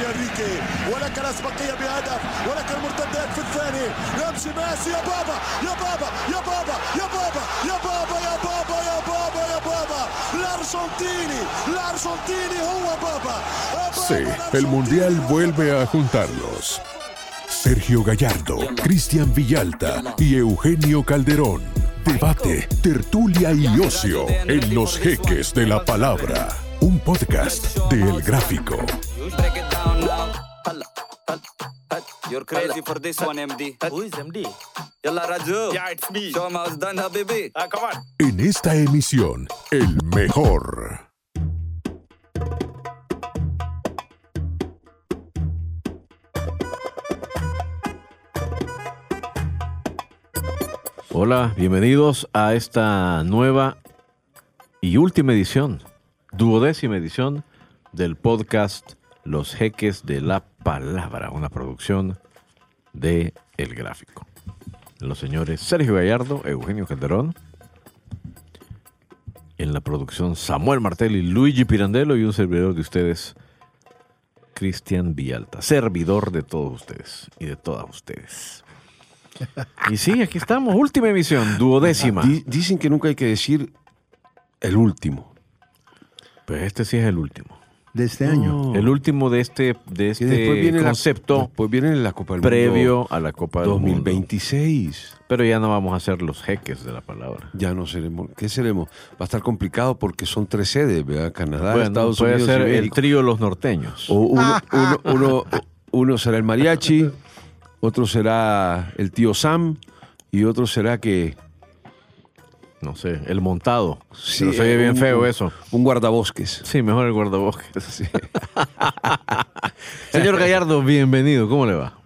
يا انريكي ولك الاسبقيه بهدف ولك المرتدات في الثاني يمشي ميسي يا بابا يا بابا يا بابا يا بابا يا بابا يا بابا يا بابا يا بابا الارجنتيني الارجنتيني هو بابا Sí, el Mundial vuelve a juntarlos. Sergio Gallardo, Cristian Villalta y Eugenio Calderón. Debate, tertulia y ocio en los jeques de la palabra. Un podcast de El Gráfico. You're crazy for this one, MD. Who is MD? Yalla Raju. Yeah, it's me. Show how it's done, Habibi. Ah, come on. En esta emisión, el mejor. Hola, bienvenidos a esta nueva y última edición, duodécima edición del podcast Los Jeques de la Palabra, una producción de El Gráfico. Los señores Sergio Gallardo, Eugenio Calderón, en la producción Samuel Martelli, Luigi Pirandello y un servidor de ustedes, Cristian Villalta, servidor de todos ustedes y de todas ustedes. Y sí, aquí estamos, última emisión, duodécima. Di- dicen que nunca hay que decir el último. Pues este sí es el último. De este año. El último de este, de este después viene concepto la, después viene la Copa del previo Mundo a la Copa del Mundo. 2026. Pero ya no vamos a hacer los jeques de la palabra. Ya no seremos. ¿Qué seremos? Va a estar complicado porque son tres sedes, ¿verdad? Canadá, bueno, Estados puede Unidos ser y el trío Los Norteños. O uno, uno, uno- uno será el mariachi, otro será el tío Sam y otro será que No sé, el montado. Sí, Pero se oye bien un- feo eso. un guardabosques. Sí, mejor el guardabosques. Señor Gallardo, bienvenido. ¿Cómo le va?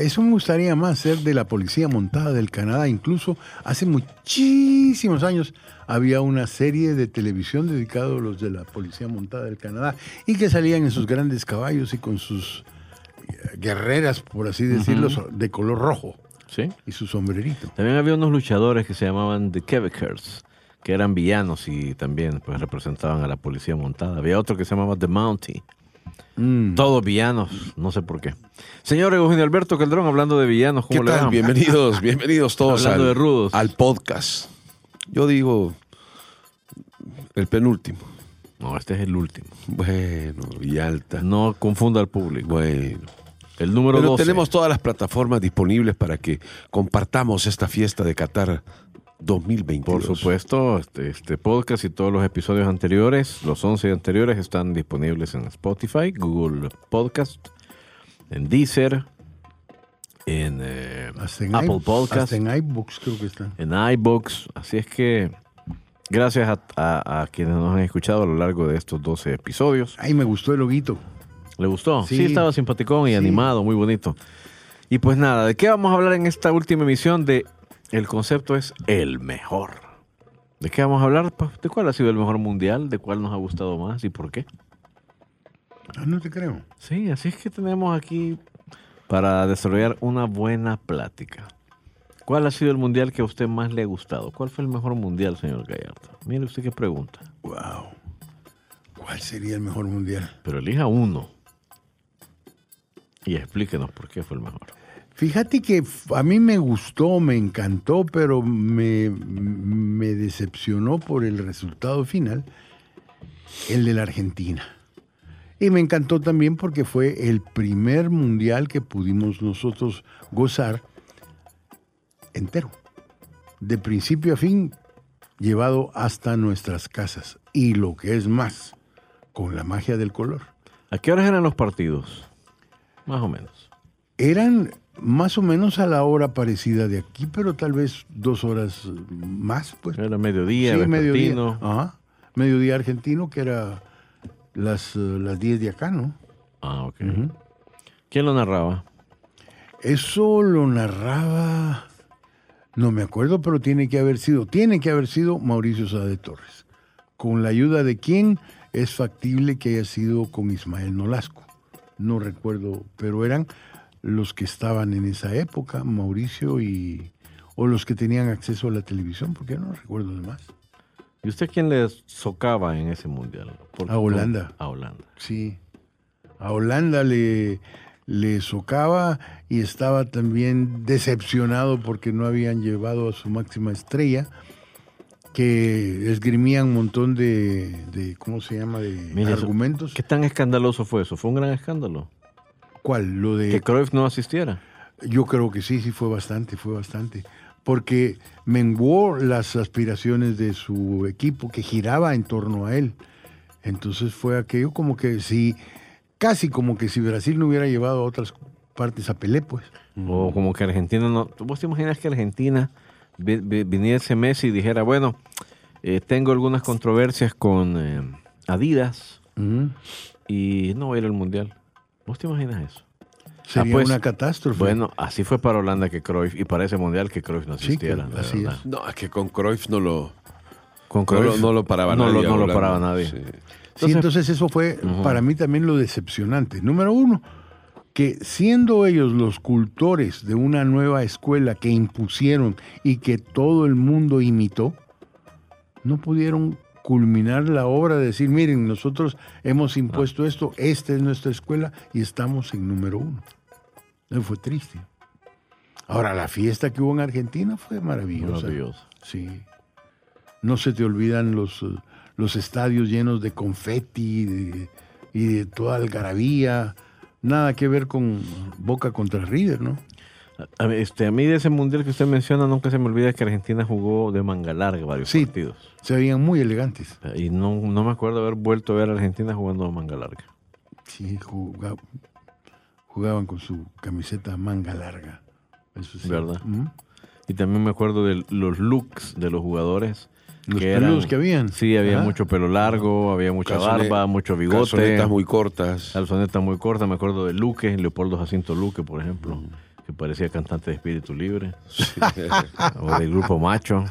Eso me gustaría más ser de la policía montada del Canadá. Incluso hace muchísimos años había una serie de televisión dedicada a los de la policía montada del Canadá y que salían en sus grandes caballos y con sus eh, guerreras, por así decirlo, de color rojo Sí. y su sombrerito. También había unos luchadores que se llamaban The Quebecers, que eran villanos y también pues, representaban a la policía montada. Había otro que se llamaba The Mountie. Mm. Todos villanos, no sé por qué. Señor Eugenio Alberto Calderón, hablando de villanos, ¿Qué ¿cómo le tal? Bienvenidos, bienvenidos todos al, de rudos. al podcast. Yo digo el penúltimo. No, este es el último. Bueno, Villalta. No confunda al público. Bueno. El número Pero 12. tenemos todas las plataformas disponibles para que compartamos esta fiesta de Qatar 2022. Por supuesto, este, este podcast y todos los episodios anteriores, los 11 anteriores, están disponibles en Spotify, Google Podcast, en Deezer, en eh, Hasta en, Apple i- Podcast, hasta en iBooks creo que está. en iBooks. Así es que gracias a, a- a quienes nos han escuchado a lo largo de estos 12 episodios. Ay, me gustó el loguito. ¿Le gustó? Sí, Sí. estaba simpaticón y Sí. animado, muy bonito. Y pues nada, ¿de qué vamos a hablar en esta última emisión de El concepto es el mejor? ¿De qué vamos a hablar? ¿De cuál ha sido el mejor mundial? ¿De cuál nos ha gustado más y por qué? Ah, no te creo. Sí, así es que tenemos aquí para desarrollar una buena plática. ¿Cuál ha sido el mundial que a usted más le ha gustado? ¿Cuál fue el mejor mundial, señor Gallardo? Mire usted qué pregunta. Wow. ¿Cuál sería el mejor mundial? Pero elija uno. Y explíquenos por qué fue el mejor. Fíjate que a mí me gustó, me encantó, pero me, me decepcionó por el resultado final, el de la Argentina. Y me encantó también porque fue el primer mundial que pudimos nosotros gozar entero, de principio a fin, llevado hasta nuestras casas. Y lo que es más, con la magia del color. ¿A qué horas eran los partidos? Más o menos. Eran más o menos a la hora parecida de aquí, pero tal vez dos horas más, pues. Era mediodía, Sí, mediodía. vespertino. Ajá. Mediodía argentino, que era las, las 10 de acá, ¿no? Ah, ok. ¿Quién lo narraba? Eso lo narraba, no me acuerdo, pero tiene que haber sido, tiene que haber sido Mauricio Sade Torres. Con la ayuda de quién es factible que haya sido con Ismael Nolasco. No recuerdo, pero eran los que estaban en esa época, Mauricio y o los que tenían acceso a la televisión, porque no recuerdo de más. ¿Y usted quién le socava en ese mundial? ¿Por- A Holanda. A Holanda. Sí. A Holanda le, le socava y estaba también decepcionado porque no habían llevado a su máxima estrella, que esgrimían un montón de, de ¿cómo se llama?, de argumentos. ¿Qué tan escandaloso fue eso? Fue un gran escándalo. ¿Cuál? Lo de... Que Cruyff no asistiera. Yo creo que sí, sí fue bastante, fue bastante. Porque menguó las aspiraciones de su equipo que giraba en torno a él. Entonces fue aquello como que si, casi como que si Brasil no hubiera llevado a otras partes a Pelé, pues. O como que Argentina no. ¿Vos te imaginas que Argentina viniese Messi y dijera, bueno, eh, tengo algunas controversias con eh, Adidas y no voy a ir al mundial? ¿Vos te imaginas eso? Sería Ah, pues, una catástrofe. Bueno, así fue para Holanda que Cruyff y para ese mundial que Cruyff no Sí, que- así verdad. es. No, es que con Cruyff no lo, Con no Cruyff lo, no lo paraba no nadie. Lo, no lo Holanda. paraba nadie. Sí. Sí, entonces eso fue para mí también lo decepcionante. Número uno, que siendo ellos los cultores de una nueva escuela que impusieron y que todo el mundo imitó, no pudieron culminar la obra de decir, miren, nosotros hemos impuesto esto, esta es nuestra escuela y estamos en número uno. Eso fue triste. Ahora, la fiesta que hubo en Argentina fue maravillosa. Maravilloso. Sí. No se te olvidan los, eh, los estadios llenos de confeti de- y de toda algarabía. Nada que ver con Boca contra River, ¿no? A este, a mí de ese mundial que usted menciona, nunca se me olvida que Argentina jugó de manga larga varios Sí. partidos. Se veían muy elegantes. Y no, no me acuerdo haber vuelto a ver a Argentina jugando de manga larga. Sí, juga- jugaban con su camiseta manga larga. Eso sí. ¿Verdad? Ujú. Y también me acuerdo de los looks de los jugadores. Los peludos que habían. Sí, había Ajá. mucho pelo largo, había mucha Calzone- barba, mucho bigote. Calzonetas muy cortas. Calzoneta muy corta. Me acuerdo de Luque, Leopoldo Jacinto Luque, por ejemplo, Mm. que parecía cantante de Espíritu Libre. o del grupo Macho.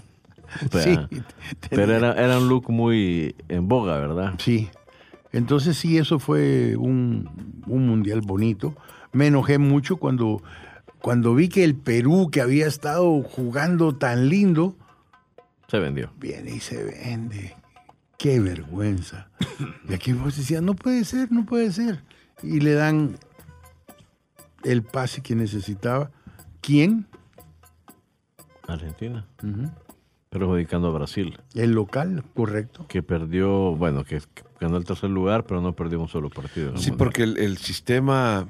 O sea, Sí, pero era, era un look muy en boga, ¿verdad? Sí. Entonces sí, eso fue un, un mundial bonito. Me enojé mucho cuando, cuando vi que el Perú, que había estado jugando tan lindo, Se vendió. viene y se vende. Qué vergüenza. Y aquí vos decías, no puede ser, no puede ser. Y le dan el pase que necesitaba. ¿Quién? Argentina. Ujú. Perjudicando a Brasil, El local, correcto. que perdió, bueno, que, que ganó el tercer lugar, pero no perdió un solo partido. Sí, porque el, el sistema,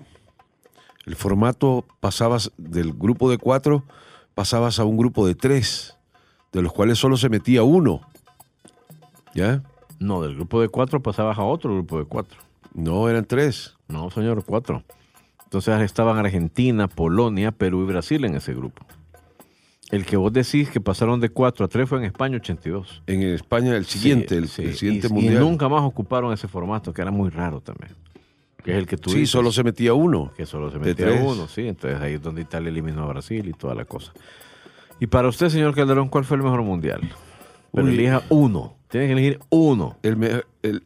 el formato pasabas del grupo de cuatro, pasabas a un grupo de tres, de los cuales solo se metía uno. ¿Ya? No, del grupo de cuatro pasabas a otro grupo de cuatro. No, eran tres. No, señor, cuatro. Entonces estaban Argentina, Polonia, Perú y Brasil en ese grupo. El que vos decís que pasaron de 4 a 3 fue en España 82. En España, el siguiente, Sí, el, sí, el siguiente y, y mundial. nunca más ocuparon ese formato, que era muy raro también. Que es el que tú sí, dices, solo se metía uno. Que solo se metía tres. uno, sí. Entonces ahí es donde Italia eliminó a Brasil y toda la cosa. Y para usted, señor Calderón, ¿cuál fue el mejor mundial? Pero Uy. elija uno. Tiene que elegir uno. El, me- el,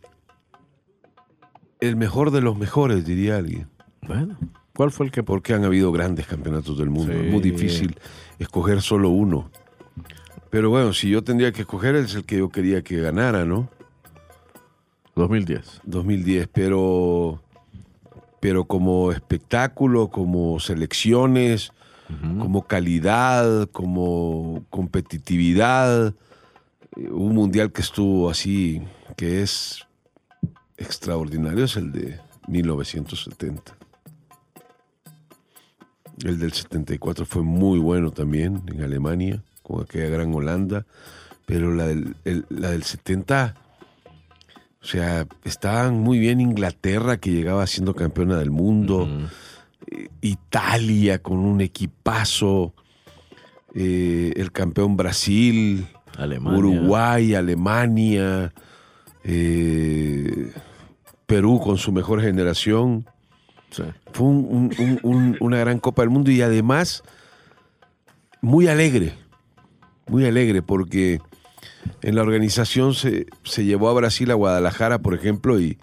el mejor de los mejores, diría alguien. Bueno, ¿cuál fue el que... Porque han habido grandes campeonatos del mundo. Sí. Es muy difícil escoger solo uno. Pero bueno, si yo tendría que escoger, es el que yo quería que ganara, ¿no? 2010. 2010, pero, pero como espectáculo, como selecciones, como calidad, como competitividad, un mundial que estuvo así, que es extraordinario, es el de 1970. El del 74 fue muy bueno también en Alemania, con aquella gran Holanda, pero la del, el- la del 70... O sea, estaban muy bien Inglaterra, que llegaba siendo campeona del mundo. eh, Italia con un equipazo. eh, el campeón Brasil. Alemania. Uruguay, Alemania. eh, Perú con su mejor generación. Sí. Fue un- un- un- un- una gran Copa del Mundo y además muy alegre, muy alegre porque en la organización se, se llevó a Brasil a Guadalajara, por ejemplo, y,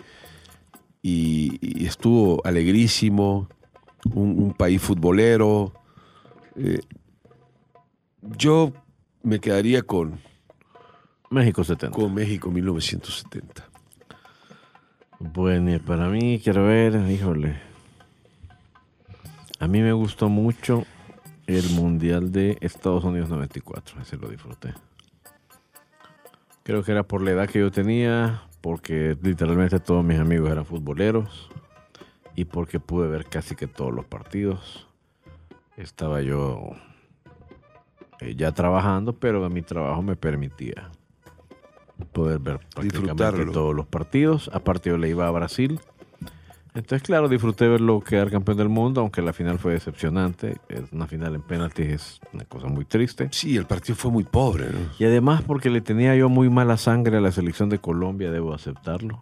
y- y estuvo alegrísimo, un, un país futbolero. Eh, yo me quedaría con, México 70. con México 1970. Bueno, y para mí, quiero ver, híjole. A mí me gustó mucho el Mundial de Estados Unidos 94. Ese lo disfruté. Creo que era por la edad que yo tenía, porque literalmente todos mis amigos eran futboleros y porque pude ver casi que todos los partidos. Estaba yo eh, ya trabajando, pero mi trabajo me permitía poder ver prácticamente todos los partidos. Aparte yo le iba a Brasil. Entonces, claro, disfruté verlo quedar campeón del mundo, aunque la final fue decepcionante. Es una final en penaltis es una cosa muy triste. Sí, el partido fue muy pobre. ¿no? Y además porque le tenía yo muy mala sangre a la selección de Colombia, debo aceptarlo.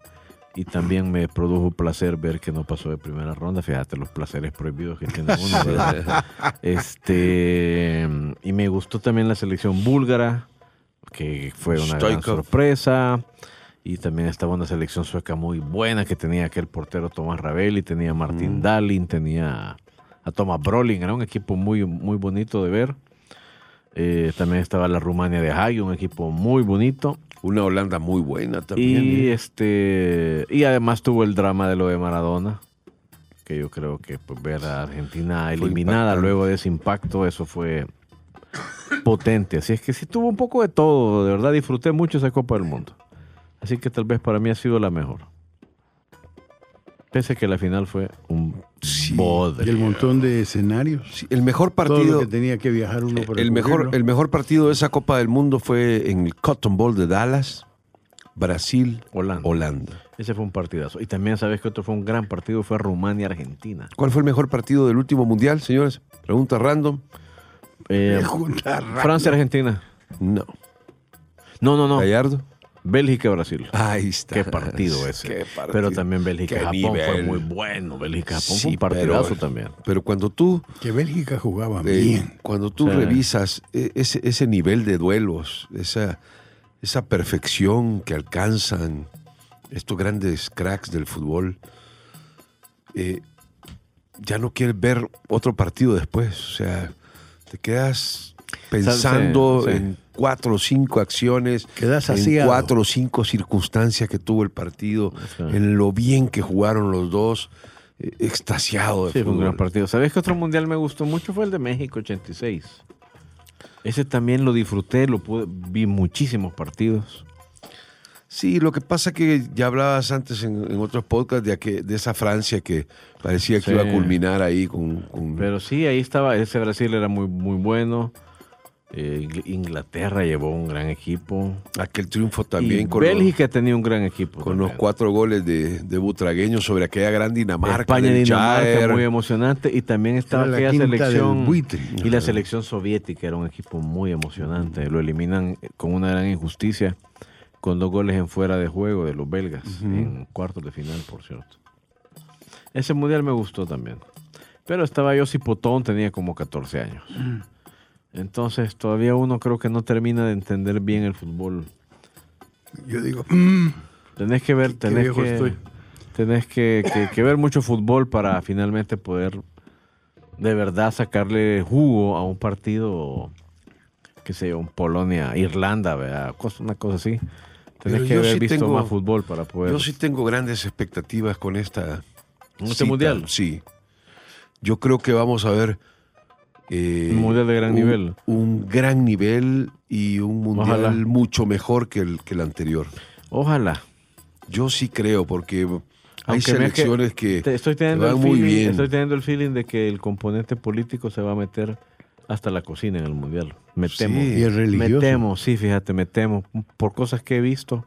Y también me produjo placer ver que no pasó de primera ronda. Fíjate los placeres prohibidos que tiene uno, ¿verdad? Este, y me gustó también la selección búlgara, que fue una gran sorpresa. Y también estaba una selección sueca muy buena que tenía aquel portero Tomás Ravelli, tenía a Martín Dalin, tenía a Thomas Brolin. Era un equipo muy, muy bonito de ver. Eh, también estaba la Rumania de Hagi, un equipo muy bonito. Una Holanda muy buena también. Y ¿eh? este y además tuvo el drama de lo de Maradona, que yo creo que pues, ver a Argentina eliminada luego de ese impacto, eso fue potente. Así es que sí tuvo un poco de todo, de verdad disfruté mucho esa Copa del Mundo. Así que tal vez para mí ha sido la mejor. Pese a que la final fue un Sí. Y el montón de escenarios. Sí, el mejor Todo lo partido. que tenía que viajar uno para El mejor, el mejor partido de esa Copa del Mundo fue en el Cotton Bowl de Dallas, Brasil, Holanda. Holanda. Ese fue un partidazo. Y también sabes que otro fue un gran partido, fue Rumania-Argentina. ¿Cuál fue el mejor partido del último mundial, señores? Pregunta random. Eh, Junta rara. Francia-Argentina. No. No, no, no. Gallardo. Bélgica-Brasil. Ahí está. Qué partido ese. Qué partido. Pero también Qué Bélgica-Japón fue muy bueno. Bélgica-Japón fue Sí, un partidazo pero- también. Pero cuando tú, Que Bélgica jugaba eh, bien. cuando tú Sí. revisas eh, ese, ese nivel de duelos, esa, esa perfección que alcanzan estos grandes cracks del fútbol, eh, ya no quieres ver otro partido después. O sea, te quedas pensando Sí, sí. en cuatro o cinco acciones, en saciado. cuatro o cinco circunstancias que tuvo el partido, Sí. en lo bien que jugaron los dos, eh, extasiado de Sí, fue un gran partido. ¿Sabes qué otro mundial me gustó mucho? Fue el de México 86. Ese también lo disfruté, lo pude, vi muchísimos partidos. Sí, lo que pasa que ya hablabas antes en, en otros podcasts de, que, de esa Francia que parecía que Sí. iba a culminar ahí con... con- Pero sí, ahí estaba, ese Brasil era muy, muy bueno. Eh, Ingl- Inglaterra llevó un gran equipo. aquel triunfo Y también con, los, Bélgica tenía un gran equipo. con los cuatro goles de, de Butragueño sobre aquella gran Dinamarca. España y Dinamarca, muy emocionante. Y también estaba Era la aquella selección. Y la selección soviética era un equipo muy emocionante. Lo eliminan con una gran injusticia, con dos goles en fuera de juego de los belgas, en cuartos de final, por cierto. Ese mundial me gustó también. Pero estaba yo cipotón, tenía como 14 años. Entonces todavía uno creo que no termina de entender bien el fútbol. Yo digo, mm, Tenés que ver, tenés viejo que, estoy. tenés que, que- que ver mucho fútbol para finalmente poder de verdad sacarle jugo a un partido, que sé un Polonia, Irlanda, ¿verdad? Cosa- una cosa así. Tenés Pero que haber sí visto tengo- más fútbol para poder. Yo sí tengo grandes expectativas con esta... ¿Este mundial? Sí. Yo creo que vamos a ver... eh, Un mundial de gran un- nivel. Un gran nivel y un mundial Ojalá. mucho mejor que el, que el anterior. Ojalá. Yo sí creo, porque hay Aunque me es selecciones que, Te- estoy, teniendo el van muy feeling, bien. estoy teniendo el feeling de que el componente político se va a meter hasta la cocina en el mundial. Me Sí. y es Me religioso. temo, sí, fíjate, me temo. Por cosas que he visto.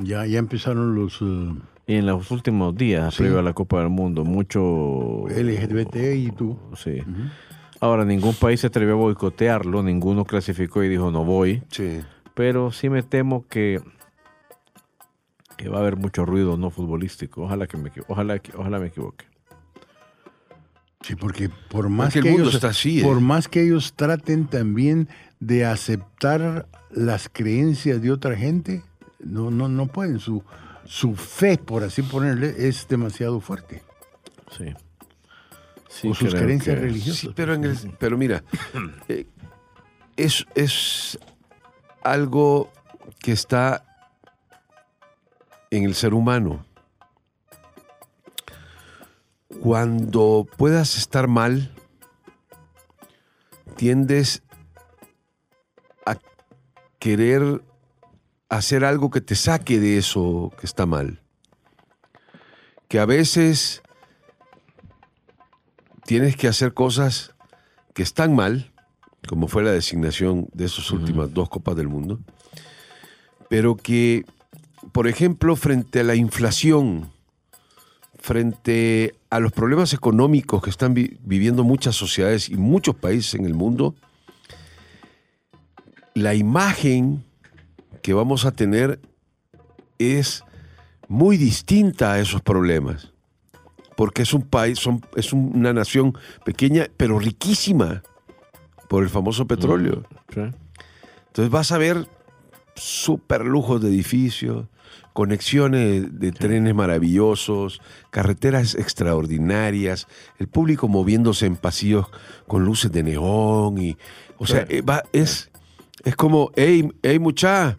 Ya, ya empezaron los eh, Y en los últimos días, Sí. previo a la Copa del Mundo, mucho... LGBT y tú. Sí. Ahora, ningún país se atrevió a boicotearlo, ninguno clasificó y dijo no voy, Sí. pero sí me temo que, que va a haber mucho ruido no futbolístico. Ojalá que me, ojalá, que- ojalá me equivoque. Sí, porque por más Porque el que mundo ellos, está así, ¿eh? por más que ellos traten también de aceptar las creencias de otra gente, no, no, no pueden. Su, su fe, por así ponerle, es demasiado fuerte. Sí. Sí, o sus creencias que- religiosas. Sí, pero, en el, pero mira, eh, es, es algo que está en el ser humano. cuando puedas estar mal, tiendes a querer hacer algo que te saque de eso que está mal. Que a veces tienes que hacer cosas que están mal, como fue la designación de esas últimas dos Copas del Mundo, pero que, por ejemplo, frente a la inflación, frente a los problemas económicos que están vi- viviendo muchas sociedades y muchos países en el mundo, la imagen que vamos a tener es muy distinta a esos problemas. Porque es un país, son- es una nación pequeña, pero riquísima por el famoso petróleo. Sí. Entonces vas a ver super lujos de edificios, conexiones de trenes maravillosos, carreteras extraordinarias, el público moviéndose en pasillos con luces de neón y, o sea, eh, va- es, es como, hey, hey mucha,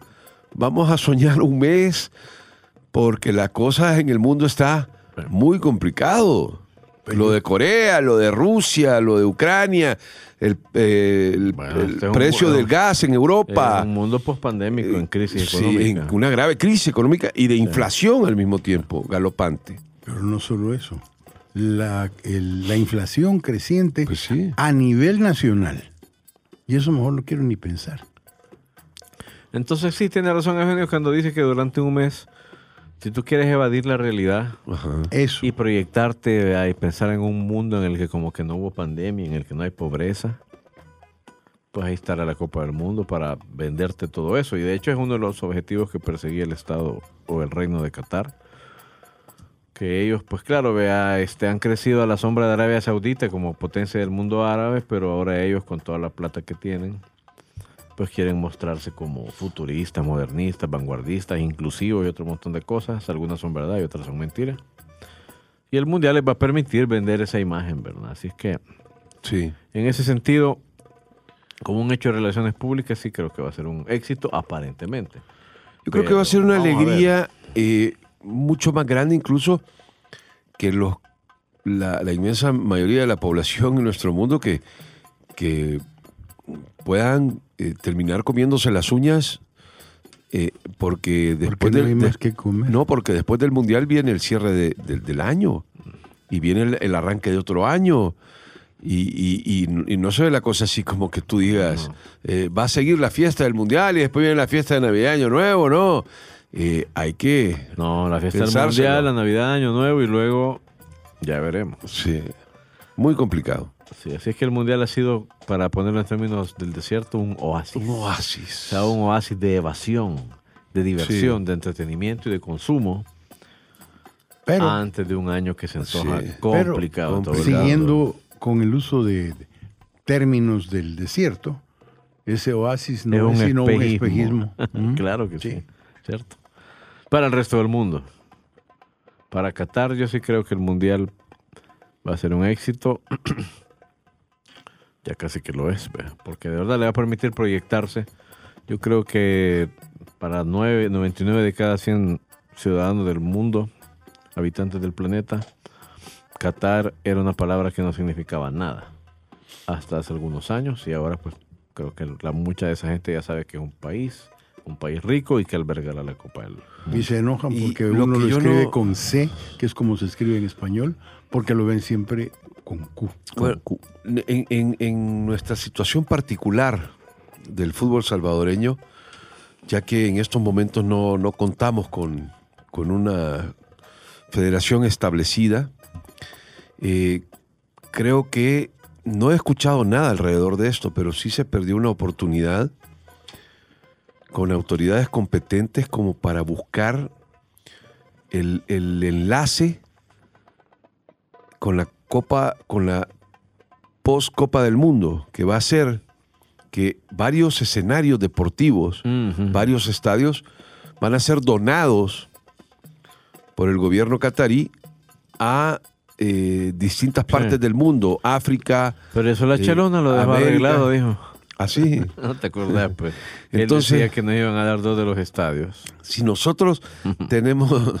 vamos a soñar un mes porque la cosa en el mundo está muy complicado. Lo de Corea, lo de Rusia, lo de Ucrania, el, eh, el- Bueno, el este un- precio del gas en Europa. En un mundo pospandémico, en crisis Sí, económica. en una grave crisis económica y de inflación al mismo tiempo, galopante. Pero no solo eso. La, el- la inflación creciente Pues sí. a nivel nacional. Y eso mejor no quiero ni pensar. Entonces sí, tiene razón Eugenio cuando dice que durante un mes, si tú quieres evadir la realidad Ajá. Eso. y proyectarte ¿verdad? y pensar en un mundo en el que como que no hubo pandemia, en el que no hay pobreza, pues ahí estará la Copa del Mundo para venderte todo eso. Y de hecho es uno de los objetivos que perseguía el Estado o el Reino de Qatar. Que ellos, pues claro, vea, este, han crecido a la sombra de Arabia Saudita como potencia del mundo árabe, pero ahora ellos con toda la plata que tienen, pues quieren mostrarse como futuristas, modernistas, vanguardistas, inclusivos y otro montón de cosas. Algunas son verdad y otras son mentiras. Y el mundial les va a permitir vender esa imagen, ¿verdad? Así es que Sí. en ese sentido, como un hecho de relaciones públicas, sí creo que va a ser un éxito, aparentemente. Yo creo que Pero va a ser una alegría eh, mucho más grande incluso que los, la, la inmensa mayoría de la población en nuestro mundo que, que puedan eh, terminar comiéndose las uñas eh, porque después Porque no del- hay de- más que comer. No, porque después del Mundial viene el cierre de- del- del año y viene el, el arranque de otro año. Y, y- y- y no se ve la cosa así como que tú digas, eh, va a seguir la fiesta del Mundial y después viene la fiesta de Navidad, Año Nuevo, ¿no? Eh, hay que... No, la fiesta del mundial, la Navidad, Año Nuevo y luego ya veremos. Sí, muy complicado. Sí, así es que el mundial ha sido, para ponerlo en términos del desierto, un oasis. Un O oasis. sea, un oasis de evasión, de diversión, de entretenimiento y de consumo Pero, antes de un año que se antoja Sí. complicado. mundo. siguiendo con el uso de, términos del desierto, ese oasis no es, es un sino un espejismo. espejismo. ¿Mm? claro que sí. Sí. ¿cierto? Para el resto del mundo. Para Qatar yo sí creo que el mundial va a ser un éxito. ya casi que lo es, porque de verdad le va a permitir proyectarse. Yo creo que para nueve- 99 de cada 100 ciudadanos del mundo, habitantes del planeta, Qatar era una palabra que no significaba nada hasta hace algunos años y ahora pues creo que la, mucha de esa gente ya sabe que es un país, un país rico y que albergará la Copa del Mundo. Y se enojan porque lo uno lo yo escribe no- con C, que es como se escribe en español, porque lo ven siempre con Q. Bueno, en, en- en nuestra situación particular del fútbol salvadoreño, ya que en estos momentos no, no contamos con, con una federación establecida, eh, creo que no he escuchado nada alrededor de esto, pero sí se perdió una oportunidad con autoridades competentes como para buscar el, el enlace con la Copa, con la post Copa del Mundo, que va a ser que varios escenarios deportivos, varios estadios, van a ser donados por el gobierno catarí a eh, distintas partes del mundo, África, Pero eso la Eh, chelona lo dejó América. arreglado, dijo. Así. No te acordás, pues. Entonces- Él decía que nos iban a dar dos de los estadios. Si nosotros tenemos...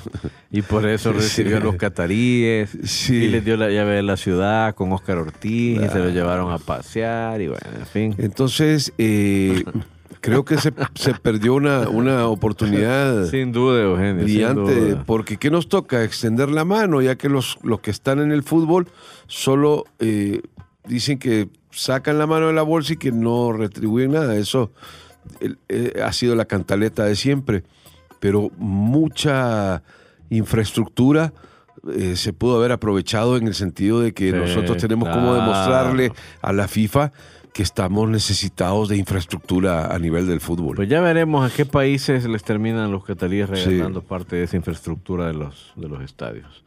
Y por eso recibió a los cataríes. Sí. Y les dio la llave de la ciudad con Oscar Ortiz. Y se lo llevaron a pasear. Y bueno, en fin. Entonces, eh, creo que se, se perdió una, una oportunidad Sin duda, Eugenio. sin brillante, duda. porque ¿qué nos toca? Extender la mano, ya que los, los que están en el fútbol solo eh, dicen que sacan la mano de la bolsa y que no retribuyen nada. Eso eh, ha sido la cantaleta de siempre, pero mucha infraestructura eh, se pudo haber aprovechado en el sentido de que Sí, nosotros tenemos como claro. demostrarle a la FIFA que estamos necesitados de infraestructura a nivel del fútbol. Pues ya veremos a qué países les terminan los cataríes Sí. regalando parte de esa infraestructura de los, de los estadios.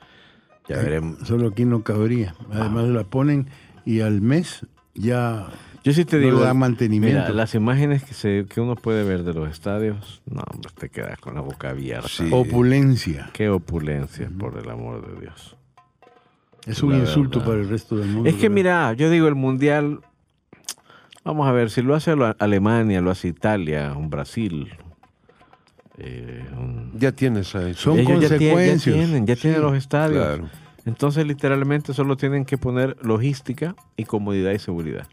Ya veremos. Solo aquí no cabría. Además la ponen y al mes ya Yo sí te No digo, le da mantenimiento. mira, las imágenes que, se, que uno puede ver de los estadios, no, hombre, te quedas con la boca abierta. Sí. opulencia. Qué opulencia, por el amor de Dios. Es un La insulto verdad. para el resto del mundo. Es que ¿verdad? mira, yo digo el mundial, vamos a ver, si lo hace Alemania, lo hace Italia, un Brasil, eh, un- Ya tienes ahí. Son ellos ya, tienen- ya consecuencias. tienen, ya tienen Sí, los estadios. Claro. Entonces, literalmente, solo tienen que poner logística y comodidad y seguridad.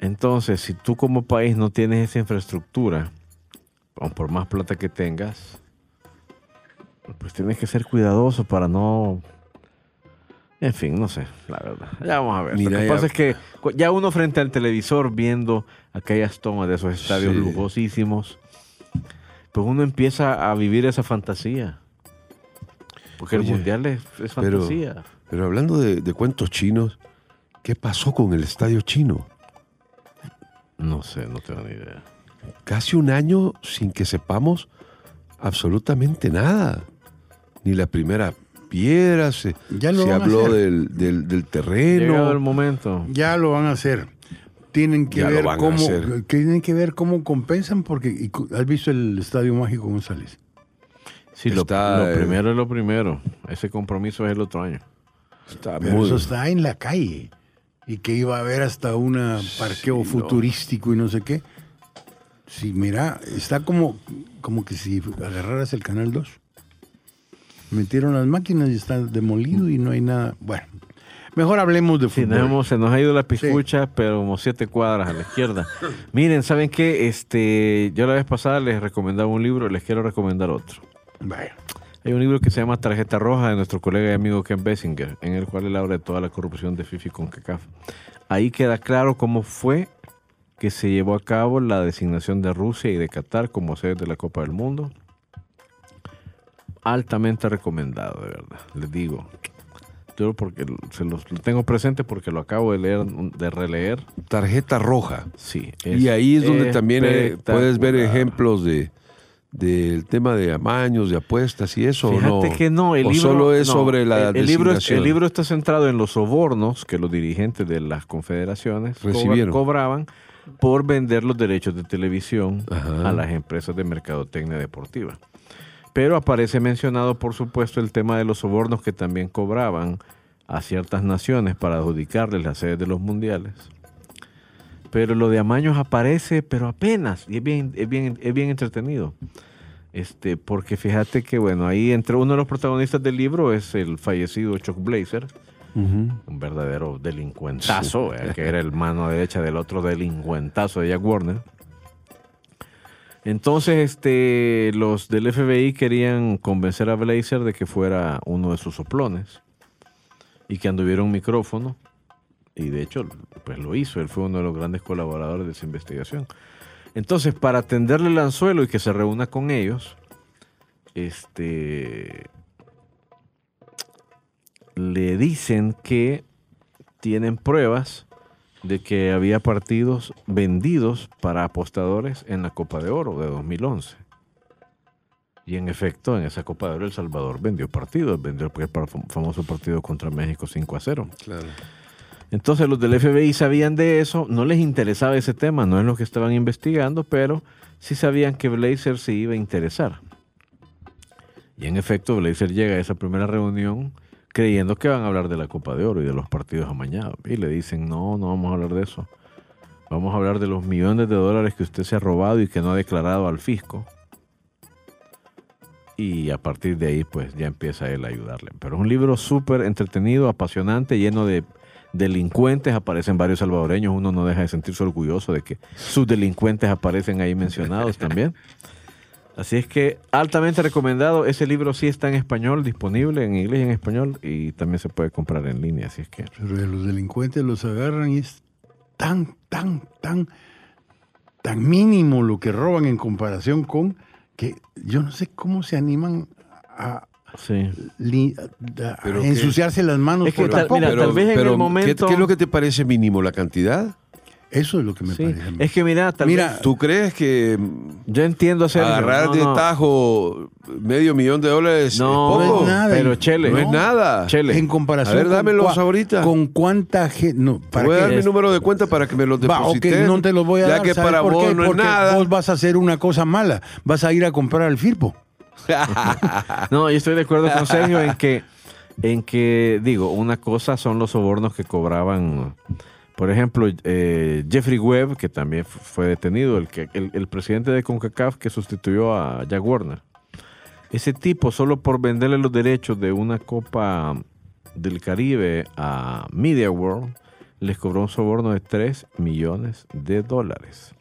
Entonces, si tú como país no tienes esa infraestructura, o por más plata que tengas, pues tienes que ser cuidadoso para no... En fin, no sé, la verdad. Ya vamos a ver. Mira, Lo que ya- pasa es que ya uno frente al televisor viendo aquellas tomas de esos estadios Sí. lujosísimos, pues uno empieza a vivir esa fantasía. Porque Oye, el mundial es, es pero- fantasía. Pero hablando de, de cuentos chinos, ¿qué pasó con el estadio chino? No sé, no tengo ni idea. Casi un año sin que sepamos absolutamente nada. Ni la primera piedra, se, Ya lo se habló del, del- del Llegado terreno. el momento. Ya lo van a hacer. Tienen que Ya ver cómo tienen que ver cómo compensan porque has visto el Estadio Mágico González. Sí, lo, Está, lo eh, primero es lo primero. Ese compromiso es el otro año. Está Pero muy- eso está en la calle y que iba a haber hasta un parqueo no. futurístico y no sé qué. Sí, mira, está como como que si agarraras el canal 2. Metieron las máquinas y está demolido y no hay nada. Bueno, mejor hablemos de Sí, fútbol. nos hemos- se nos ha ido la piscucha, pero como siete cuadras a la izquierda. Miren, ¿saben qué? Este, yo la vez pasada les recomendaba un libro, les quiero recomendar otro. Vaya. Hay un libro que se llama Tarjeta Roja de nuestro colega y amigo Ken Bessinger, en el cual él habla de toda la corrupción de FIFA y CONCACAF. Ahí queda claro cómo fue que se llevó a cabo la designación de Rusia y de Qatar como sede de la Copa del Mundo. Altamente recomendado, de verdad, les digo. Yo porque se los lo tengo presente porque lo acabo de leer, de releer. tarjeta roja. Sí. y ahí es donde también eh, puedes ver ejemplos de del tema de amaños, de apuestas y eso. ¿o Fíjate no? que no, el ¿O libro solo es no, sobre la el, el libro, el libro está centrado en los sobornos que los dirigentes de las confederaciones Recibieron. cobraban por vender los derechos de televisión Ajá. a las empresas de mercadotecnia deportiva. Pero aparece mencionado, por supuesto, el tema de los sobornos que también cobraban a ciertas naciones para adjudicarles las sedes de los mundiales. Pero lo de Amaños aparece, pero apenas, y es bien, es bien, es bien entretenido. Este, porque fíjate que, bueno, ahí entre uno de los protagonistas del libro es el fallecido Chuck Blazer, Ujú. un verdadero delincuentazo, eh, que era el mano derecha del otro delincuentazo de Jack Warner. Entonces, este, los del FBI querían convencer a Blazer de que fuera uno de sus soplones y que anduviera un micrófono. Y de hecho, pues lo hizo. Él fue uno de los grandes colaboradores de esa investigación. Entonces, para tenderle el anzuelo y que se reúna con ellos, este, le dicen que tienen pruebas de que había partidos vendidos para apostadores en la Copa de Oro de 2011. Y en efecto, en esa Copa de Oro El Salvador vendió partidos, vendió el fam- famoso partido contra México 5 a 0. Claro. Entonces los del FBI sabían de eso, no les interesaba ese tema, no es lo que estaban investigando, pero sí sabían que Blazer se iba a interesar. Y en efecto, Blazer llega a esa primera reunión creyendo que van a hablar de la Copa de Oro y de los partidos amañados. Y le dicen, no, no vamos a hablar de eso. Vamos a hablar de los millones de dólares que usted se ha robado y que no ha declarado al fisco. Y a partir de ahí, pues ya empieza él a ayudarle. Pero es un libro súper entretenido, apasionante, lleno de delincuentes. Aparecen varios salvadoreños. Uno no deja de sentirse orgulloso de que sus delincuentes aparecen ahí mencionados también. Así es que altamente recomendado. Ese libro sí está en español, disponible en inglés y en español. Y también se puede comprar en línea. Así es que Pero los delincuentes los agarran y es tan, tan, tan, tan mínimo lo que roban en comparación con que yo no sé cómo se animan a, sí. li- a- a Pero que- ensuciarse las manos Es que por tal- mira, tal vez en el ¿qué- momento- ¿qué, es lo que te parece mínimo? ¿La cantidad? Eso es lo que me Sí. parece. a. Es que mira, tal Mira, vez- ¿Tú crees que yo entiendo Sergio, agarrar no, de no. tajo medio millón de dólares No, es no poco? es nada. pero Chele. No es nada. Chele. A en comparación ver, dámelos cua- ahorita. con cuánta gente no, para voy a qué? dar mi es? número de cuenta para que me los deposites. no te los voy a ya dar. que ¿sabes para vos qué? no es Porque nada. vos vas a hacer una cosa mala. Vas a ir a comprar el Firpo. No, yo estoy de acuerdo con Sergio en que, en que, digo, una cosa son los sobornos que cobraban, por ejemplo, eh, Jeffrey Webb, que también fu- fue detenido, el, que, el presidente de CONCACAF que sustituyó a Jack Warner. Ese tipo, solo por venderle los derechos de una Copa del Caribe a Media World, les cobró un soborno de 3 millones de dólares.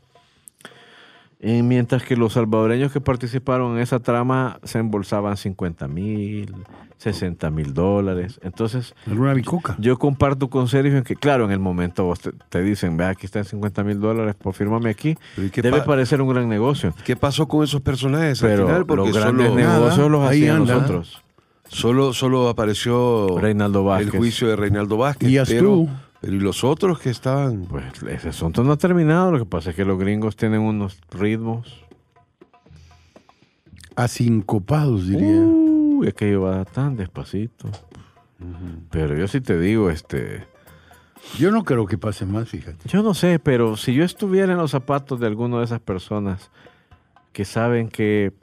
Y mientras que los salvadoreños que participaron en esa trama se embolsaban 50 mil, 60 mil dólares. Entonces, Alguna bicoca. yo comparto con Sergio en que, claro, en el momento vos te, te dicen, ve, aquí están 50 mil dólares, por fírmame aquí. Pero ¿y qué Debe pa- parecer un gran negocio. ¿Qué pasó con esos personajes al Pero final? Porque los grandes solo, negocios los hacían nosotros. solo, solo apareció Reinaldo Vázquez. el juicio de Reinaldo Vázquez. Y Astú. pero ¿y los otros que estaban? Pues ese asunto no ha terminado. Lo que pasa es que los gringos tienen unos ritmos. Asincopados, diría. Uy, es que iba tan despacito. Pero yo sí te digo, este. Yo no creo que pase más, fíjate. Yo no sé, pero si yo estuviera en los zapatos de alguna de esas personas que saben que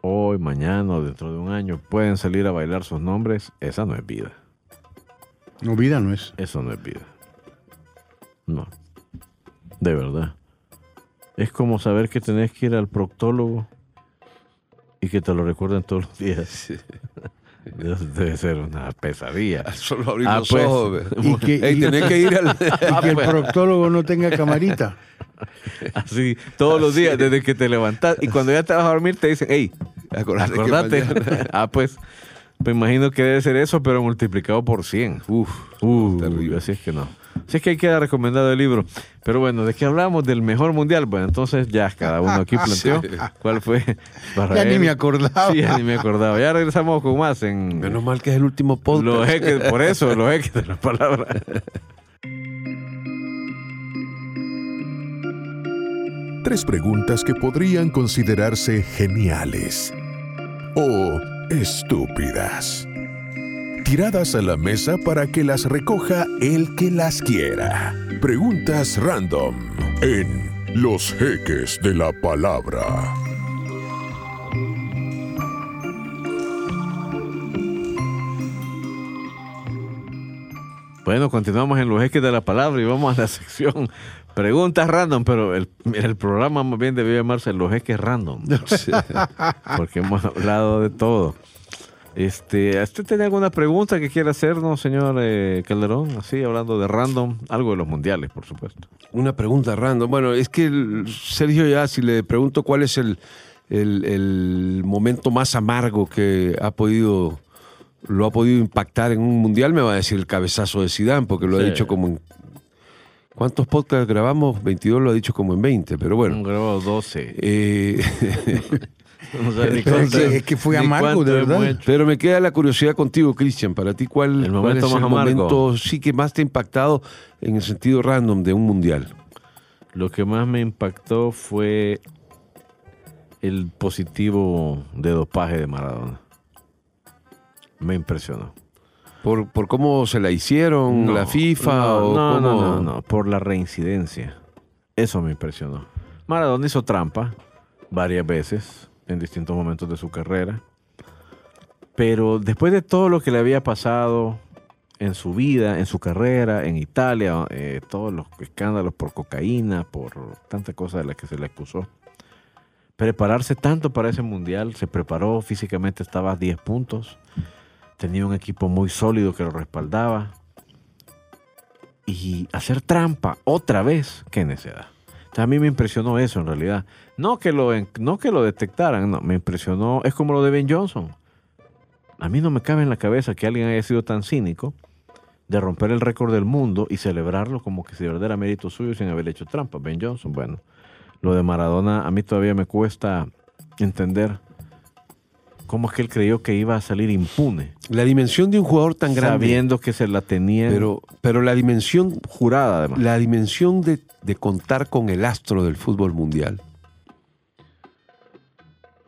hoy, mañana o dentro de un año pueden salir a bailar sus nombres, esa no es vida. No, vida no es. Eso no es vida. No. De verdad. Es como saber que tenés que ir al proctólogo y que te lo recuerden todos los días. Eso debe ser una pesadilla. Solo abrir Ah, los pues. ojos. Y que, Ey, y- tenés que ir al... y que el proctólogo no tenga camarita. Así, todos los días, desde que te levantas. Y cuando ya te vas a dormir, te dicen, hey, Acordate acordate. ah, pues, me imagino que debe ser eso, pero multiplicado por 100. Uf, Uh, terrible. así es que no. Así es que ahí queda recomendado el libro. Pero bueno, ¿de qué hablamos? Del mejor mundial. Bueno, entonces ya cada uno aquí planteó Sí. cuál fue para Ya ni me acordaba. Sí, ya ni me acordaba. Ya regresamos con más en Menos mal que es el último podcast. los ejes, por eso, los ejes de la palabra. Tres preguntas que podrían considerarse geniales o estúpidas. Tiradas a la mesa para que las recoja el que las quiera. Preguntas random en Los Jeques de la Palabra. Bueno, continuamos en los ejes de la palabra y vamos a la sección preguntas random, pero el, el programa más bien debió llamarse los ejes random, porque hemos hablado de todo. Este, ¿Usted tiene alguna pregunta que quiera hacernos, señor eh, Calderón? Así, hablando de random, algo de los mundiales, por supuesto. Una pregunta random. Bueno, es que el- Sergio ya, si le pregunto cuál es el, el- el momento más amargo que ha podido, lo ha podido impactar en un mundial, me va a decir el cabezazo de Sidán, porque lo ha dicho como en... ¿Cuántos podcasts grabamos? 22 lo ha dicho como en 20, pero bueno. grabado 12. Eh, No ni es cuánto- que- es que fue amargo, de verdad. pero me queda la curiosidad contigo, Cristian. Para ti, ¿cuál, El cuál momento es más el amargo. momento sí que más te ha impactado en el sentido random de un mundial? Lo que más me impactó fue el positivo de dopaje de Maradona. Me impresionó. ¿Por, por cómo se la hicieron, No, la FIFA no, o no, cómo? no, no, no, por la reincidencia. Eso me impresionó. Maradona hizo trampa varias veces en distintos momentos de su carrera. Pero después de todo lo que le había pasado, en su vida, en su carrera, en Italia, eh, todos los escándalos por cocaína, por tantas cosas de las que se le acusó. Prepararse tanto para ese mundial, se preparó físicamente, estaba a 10 puntos, tenía un equipo muy sólido que lo respaldaba. Y hacer trampa otra vez, qué necedad. A mí me impresionó eso en realidad. No que, lo, no que lo detectaran, no, me impresionó. Es como lo de Ben Johnson. A mí no me cabe en la cabeza que alguien haya sido tan cínico de romper el récord del mundo y celebrarlo como que si de verdad era mérito suyo sin haber hecho trampa. Ben Johnson, bueno. Lo de Maradona a mí todavía me cuesta entender cómo es que él creyó que iba a salir impune, La dimensión de un jugador tan grande. sabiendo que se la tenían Pero, pero la dimensión, jurada además. la dimensión de, de contar con el astro del fútbol mundial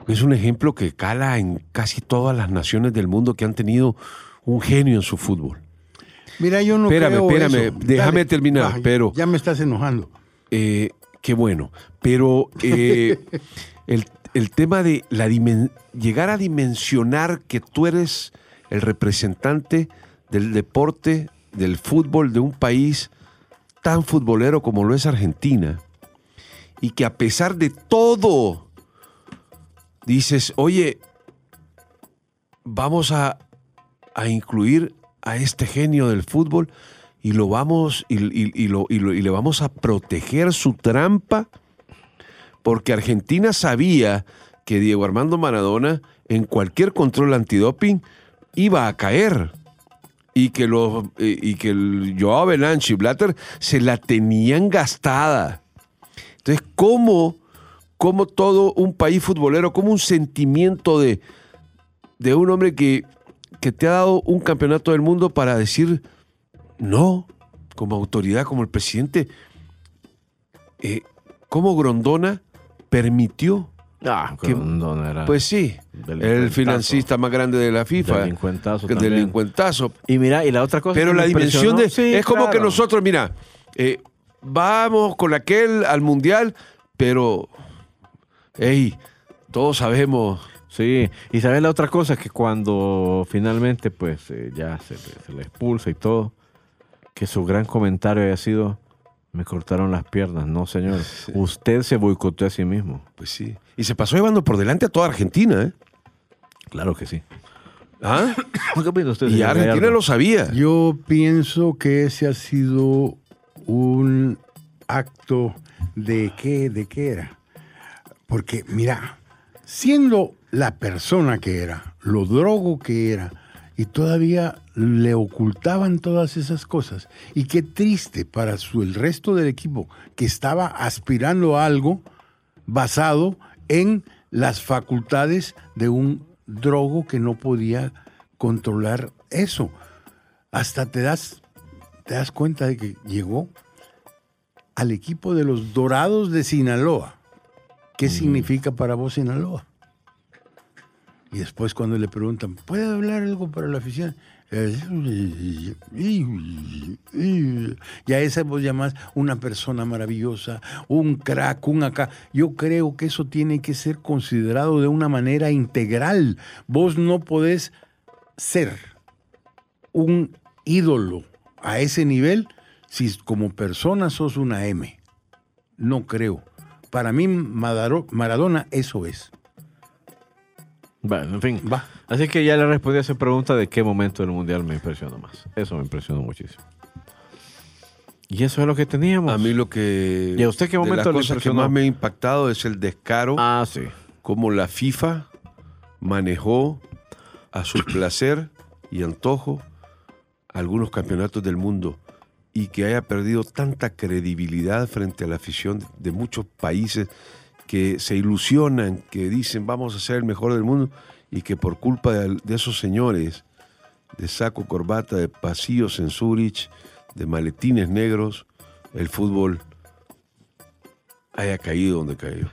es un ejemplo que cala en casi todas las naciones del mundo que han tenido un genio en su fútbol. Mira, yo no Espérame, creo espérame, eso. déjame terminar, pero- Ya me estás enojando. Eh, qué bueno. Pero eh, el, el tema de la llegar a dimensionar que tú eres el representante del deporte, del fútbol de un país tan futbolero como lo es Argentina, y que a pesar de todo, dices, oye, vamos a, incluir a este genio del fútbol y lo vamos y lo- y le vamos a proteger su trampa porque Argentina sabía que Diego Armando Maradona en cualquier control antidoping iba a caer y que los y que el Joao Belanchi y Blatter se la tenían gastada. Entonces, ¿cómo, cómo todo un país futbolero, como un sentimiento de, de un hombre que, que te ha dado un campeonato del mundo para decir no, como autoridad, como el presidente, eh, ¿cómo Grondona permitió? Ah, que- era Pues sí, el financista más grande de la FIFA. Delincuentazo que también. delincuentazo. Y mira, y la otra cosa Pero que la me dimensión de... Sí, es como que nosotros, mira, eh, vamos con aquel al mundial, pero, hey, todos sabemos... Sí, y sabes la otra cosa, que cuando finalmente pues eh, ya se, le- se le expulsa y todo, que su gran comentario haya sido, me cortaron las piernas. No, señor, usted se boicoteó a sí mismo. Pues sí. Y se pasó llevando por delante a toda Argentina, ¿eh? Claro que sí. ¿Ah? ¿Qué opina usted, Y Argentina Gallardo? lo sabía. Yo pienso que ese ha sido un acto de qué, de qué era. Porque, mira, siendo la persona que era, lo drogo que era, y todavía le ocultaban todas esas cosas. Y qué triste para su, el resto del equipo que estaba aspirando a algo basado en las facultades de un drogo que no podía controlar eso. Hasta te das, te das cuenta de que llegó al equipo de los Dorados de Sinaloa. ¿Qué significa para vos Sinaloa? Y después cuando le preguntan, ¿puede hablar algo para la afición? Ya esa vos llamás una persona maravillosa, un crack, un acá. Yo creo que eso tiene que ser considerado de una manera integral. Vos no podés ser un ídolo a ese nivel si como persona sos una M. No creo. Para mí Maradona eso es. Bueno, en fin. Va. Así que ya le respondí a esa pregunta de qué momento del mundial me impresionó más. Eso me impresionó muchísimo. Y eso es lo que teníamos. A mí lo que... ¿Y a usted qué de momento las le cosas que impresionó? más me ha impactado es el descaro Ah, sí. como la FIFA manejó a su placer y antojo algunos campeonatos del mundo y que haya perdido tanta credibilidad frente a la afición de muchos países que se ilusionan, que dicen vamos a ser el mejor del mundo y que por culpa de, de esos señores de saco, corbata, de pasillos en Zurich, de maletines negros, el fútbol haya caído donde cayó.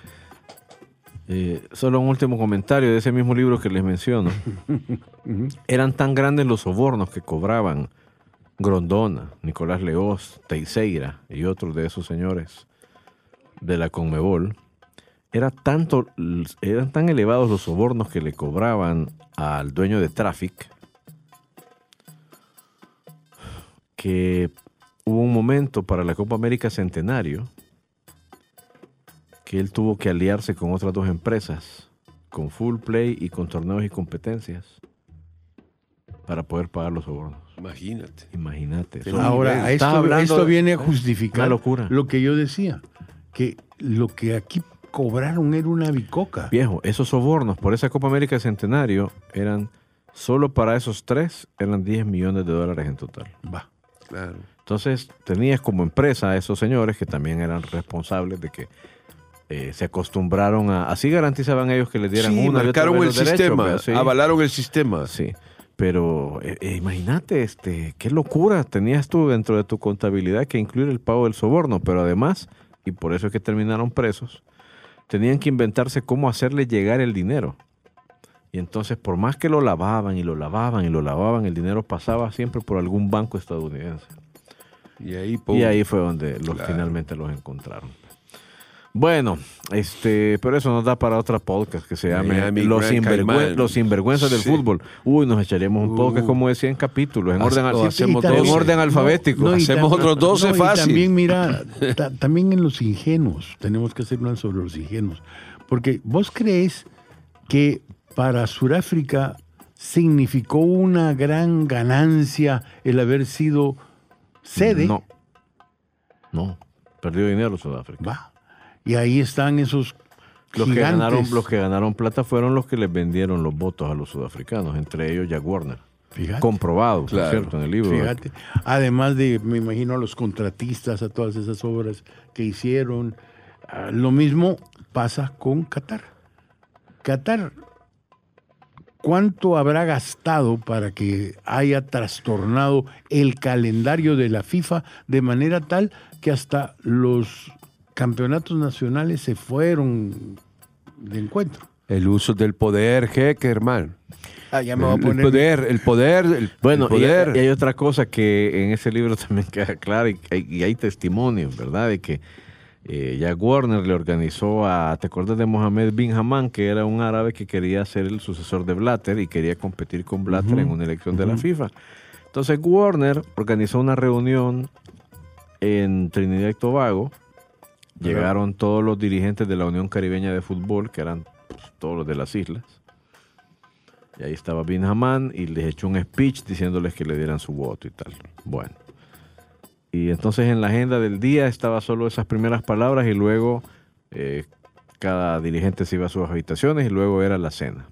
Eh, solo un último comentario de ese mismo libro que les menciono. Eran tan grandes los sobornos que cobraban Grondona, Nicolás Leoz, Teixeira y otros de esos señores de la Conmebol. Era tanto, eran tan elevados los sobornos que le cobraban al dueño de Traffic que hubo un momento para la Copa América Centenario que él tuvo que aliarse con otras dos empresas, con Full Play y con torneos y competencias, para poder pagar los sobornos. Imagínate. Imagínate. Eso. Ahora, esto, esto viene a justificar Una locura. lo que yo decía, que lo que aquí cobraron era una bicoca. Viejo, esos sobornos por esa Copa América Centenario eran, solo para esos tres, eran 10 millones de dólares en total. Va. Claro. Entonces tenías como empresa a esos señores que también eran responsables de que eh, se acostumbraron a... Así garantizaban ellos que les dieran Sí, una marcaron el derechos, sistema, avalaron el sistema. Sí, pero eh, eh, imagínate, este, qué locura tenías tú dentro de tu contabilidad que incluir el pago del soborno, pero además, y por eso es que terminaron presos, tenían que inventarse cómo hacerle llegar el dinero. Y entonces, por más que lo lavaban y lo lavaban y lo lavaban, el dinero pasaba siempre por algún banco estadounidense. Y ahí, pum. Y ahí fue donde los, Claro. finalmente los encontraron. Bueno, este, pero eso nos da para otra podcast que se llame Miami Los, Sinvergüen-. Los Sinvergüenzas del Sí. Fútbol. Uy, nos echaríamos un podcast, Uh. como decía, en capítulos, en orden, al- hacemos en orden alfabético. Hacemos otros 12 y fácil. también, mira, ta- también en los ingenuos, tenemos que hacer una sobre los ingenuos. Porque vos crees que para Sudáfrica significó una gran ganancia el haber sido sede. No. No. Perdió dinero Sudáfrica. Va. Y ahí están esos Los que, ganaron, los que ganaron plata fueron los que les vendieron los votos a los sudafricanos, entre ellos Jack Warner. Fíjate. Comprobado, por Claro. cierto, en el libro. Fíjate. Además de, me imagino, a los contratistas, a todas esas obras que hicieron. Ah, lo mismo pasa con Qatar. Qatar, ¿cuánto habrá gastado para que haya trastornado el calendario de la FIFA de manera tal que hasta los campeonatos nacionales se fueron de encuentro? El uso del poder, jeque, hermano. Ah, ya me El, voy a el poner. poder, el poder, el, Bueno, el y, poder. y hay otra cosa que en ese libro también queda clara y, hay- y hay testimonios, ¿verdad? De que eh, Jack Warner le organizó a, ¿te acuerdas de Mohamed Bin Hammam, que era un árabe que quería ser el sucesor de Blatter y quería competir con Blatter en una elección de la FIFA? Entonces Warner organizó una reunión en Trinidad y Tobago. Llegaron todos los dirigentes de la Unión Caribeña de Fútbol, que eran pues, todos los de las islas. Y ahí estaba Bin Haman y les echó un speech diciéndoles que le dieran su voto y tal. Bueno. Y entonces en la agenda del día estaba solo esas primeras palabras y luego eh, cada dirigente se iba a sus habitaciones y luego era la cena.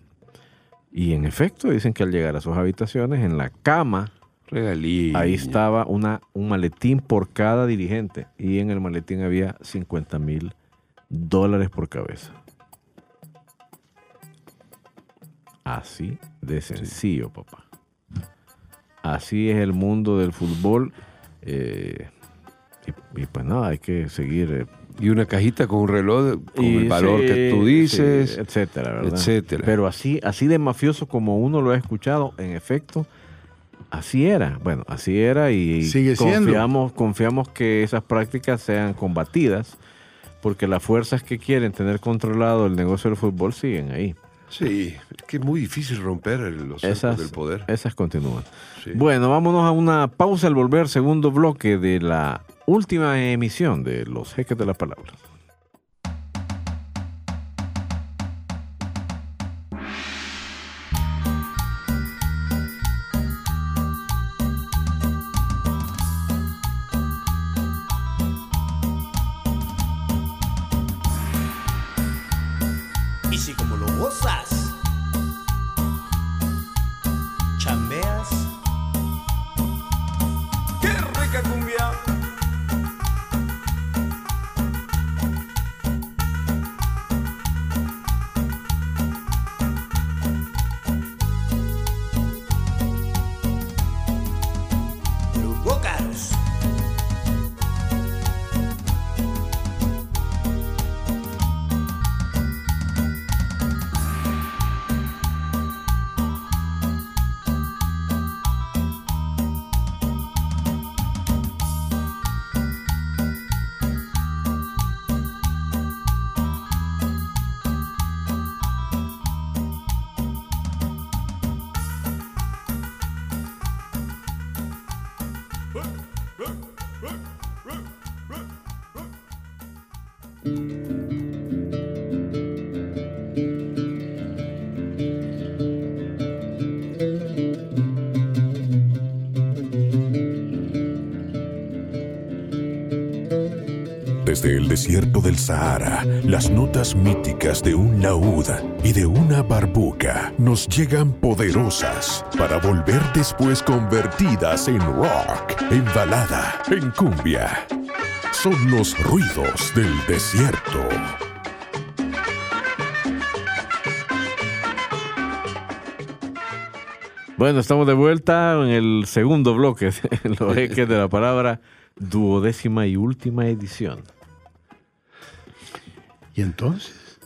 Y en efecto dicen que al llegar a sus habitaciones, en la cama, Regalí. ahí estaba una, un maletín por cada dirigente y en el maletín había 50 mil dólares por cabeza. Así de sencillo, papá. Así es el mundo del fútbol. eh, y, y pues nada, hay que seguir. eh, Y una cajita con un reloj con y el valor sí, que tú dices. sí, etcétera, ¿verdad? etcétera. Pero así, así de mafioso como uno lo ha escuchado, en efecto, así era. Bueno, así era y Sigue confiamos, confiamos que esas prácticas sean combatidas, porque las fuerzas que quieren tener controlado el negocio del fútbol siguen ahí. Sí, es que es muy difícil romper el- los Esas, del poder. esas continúan. Sí. Bueno, vámonos a una pausa al volver, segundo bloque de la última emisión de Los Jeques de la Palabra. Desde el desierto del Sahara, las notas míticas de un laúd y de una barbuca nos llegan poderosas para volver después convertidas en rock, en balada, en cumbia. Son los ruidos del desierto. Bueno, estamos de vuelta en el segundo bloque, los ejes de la palabra, duodécima y última edición. Y entonces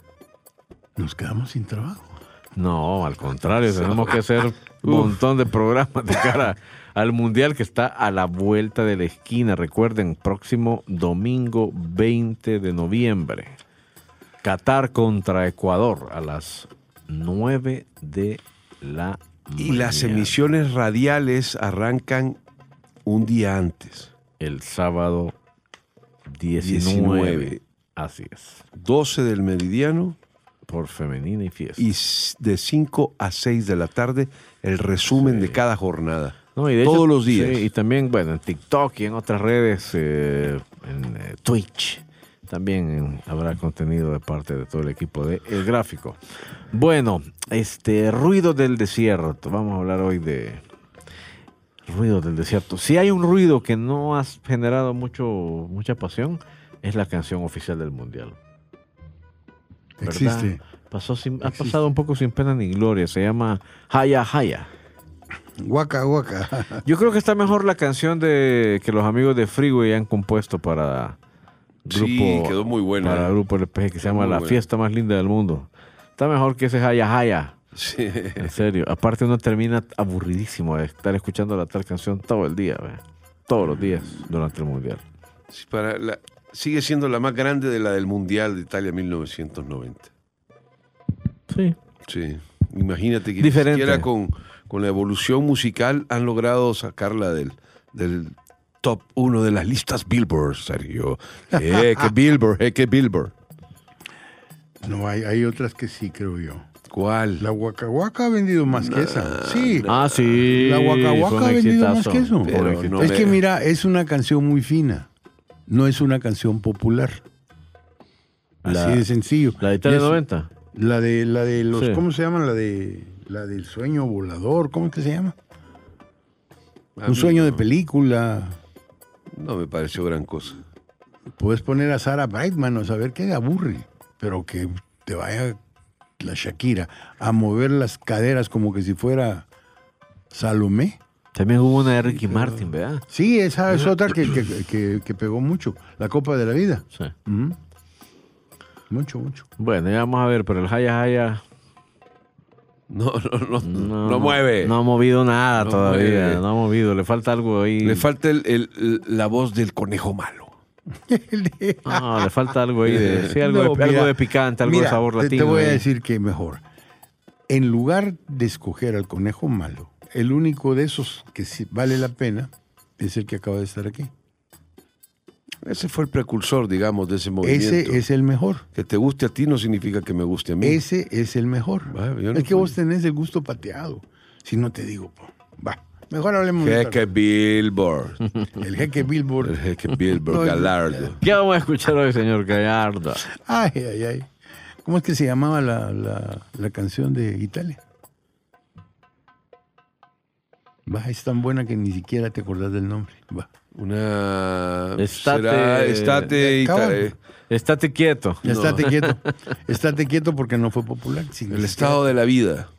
nos quedamos sin trabajo. No, al contrario, tenemos que hacer un montón de programas de cara al Mundial que está a la vuelta de la esquina. Recuerden, próximo domingo 20 de noviembre. Qatar contra Ecuador a las 9 de la Y las mañana. emisiones radiales arrancan un día antes. El sábado 19. 19. Así es. 12 del meridiano Por femenina y fiesta. y de 5 a 6 de la tarde el resumen de cada jornada. No, y de Todos hecho, los días. sí, y también, bueno, en TikTok y en otras redes, eh, en eh, Twitch, también eh, habrá contenido de parte de todo el equipo de El Gráfico. Bueno, este, ruido del desierto. Vamos a hablar hoy de ruido del desierto. Si hay un ruido que no ha generado mucho, mucha pasión, es la canción oficial del Mundial. ¿Verdad? Existe. Pasó sin- ha Existe. pasado un poco sin pena ni gloria. Se llama Haya Haya. Guaca, guaca. Yo creo que está mejor la canción de que los amigos de Freeway han compuesto para grupo, Sí, quedó muy buena. para grupo LPG que se llama La buena. fiesta más linda del mundo. Está mejor que ese Haya Haya. Sí. En serio. Aparte uno termina aburridísimo de estar escuchando la tal canción todo el día, ¿ve? todos los días durante el mundial. Sí, para la- sigue siendo la más grande de la del Mundial de Italia 1990. Sí. Sí. Imagínate que Diferente. ni siquiera con, con la evolución musical han logrado sacarla del, del top 1 de las listas Billboard, Sergio. Eh, que Billboard, eh, que Billboard. No, hay, hay otras que sí, creo yo. ¿Cuál? La Waka Waka ha vendido más que esa. Sí. Ah, sí. La Waka fue Waka un ha vendido más que eso. Pero exitazo. no es me- que mira, es una canción muy fina. No es una canción popular. La- Así de sencillo. La de Italia Y es- 90. La de, la de los, Sí. ¿cómo se llama? La de, la del sueño volador, ¿cómo es que se llama? A Un sueño de película. No me pareció gran cosa. Puedes poner a Sarah Brightman a saber que aburre, pero que te vaya la Shakira a mover las caderas como que si fuera Salomé. También hubo una de Ricky Martin, ¿verdad? Sí, esa es otra que, que- que- que pegó mucho. La Copa de la Vida. Sí. Mucho, mucho. Bueno, ya vamos a ver, pero el Haya Haya No, no, no, no, no, mueve. No ha movido nada No todavía. mueve. No ha movido. Le falta algo ahí. Le falta el- el- la voz del conejo malo. No, le falta algo ahí de. Sí, algo, No, de, algo de picante, algo mira, de sabor te- latino. Te voy a decir que mejor. En lugar de escoger al conejo malo, el único de esos que sí vale la pena es el que acaba de estar aquí. Ese fue el precursor, digamos, de ese movimiento. Ese es el mejor. Que te guste a ti no significa que me guste a mí. Ese es el mejor. Ah, no es que vos tenés el gusto pateado. Si no te digo, po, va. Mejor hablemos de Jeque Billboard. el jeque Billboard. El jeque Billboard No, Galardo. ¿Qué vamos a escuchar hoy, señor Gallardo? Ay, ay, ay. ¿Cómo es que se llamaba la, la- la canción de Italia? Va, es tan buena que ni siquiera te acordás del nombre. Va. Una. Estate- será Estate. Eh, Estate quieto. Estate quieto. Estate quieto porque no fue popular. El estado de la vida.